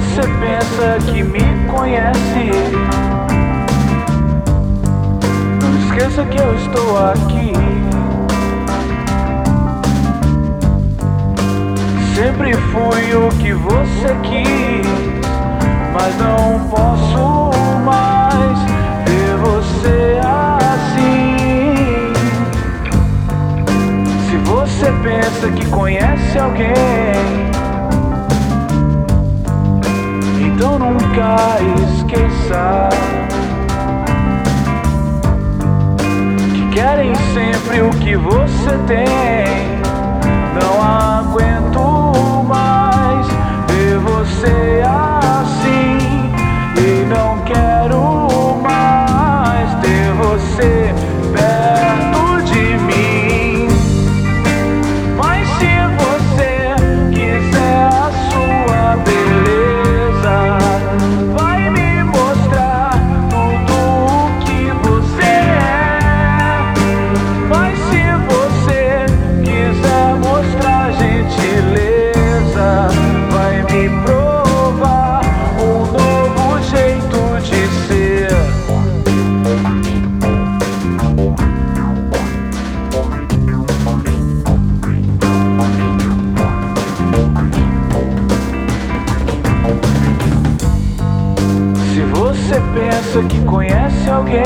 pensa que me conhece. Não esqueça que eu estou aqui. Sempre fui o que você quis, mas não posso mais ver você assim. Se você pensa que conhece alguém, então nunca esqueça que querem sempre o que você tem. Não aguento conhece alguém,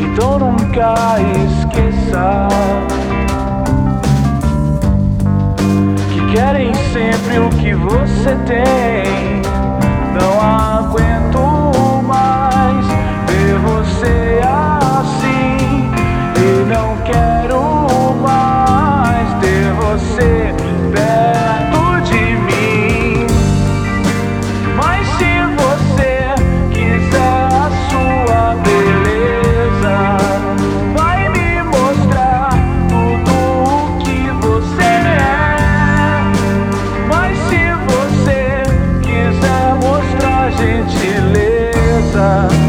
então nunca esqueça que querem sempre o que você tem. Não aguento se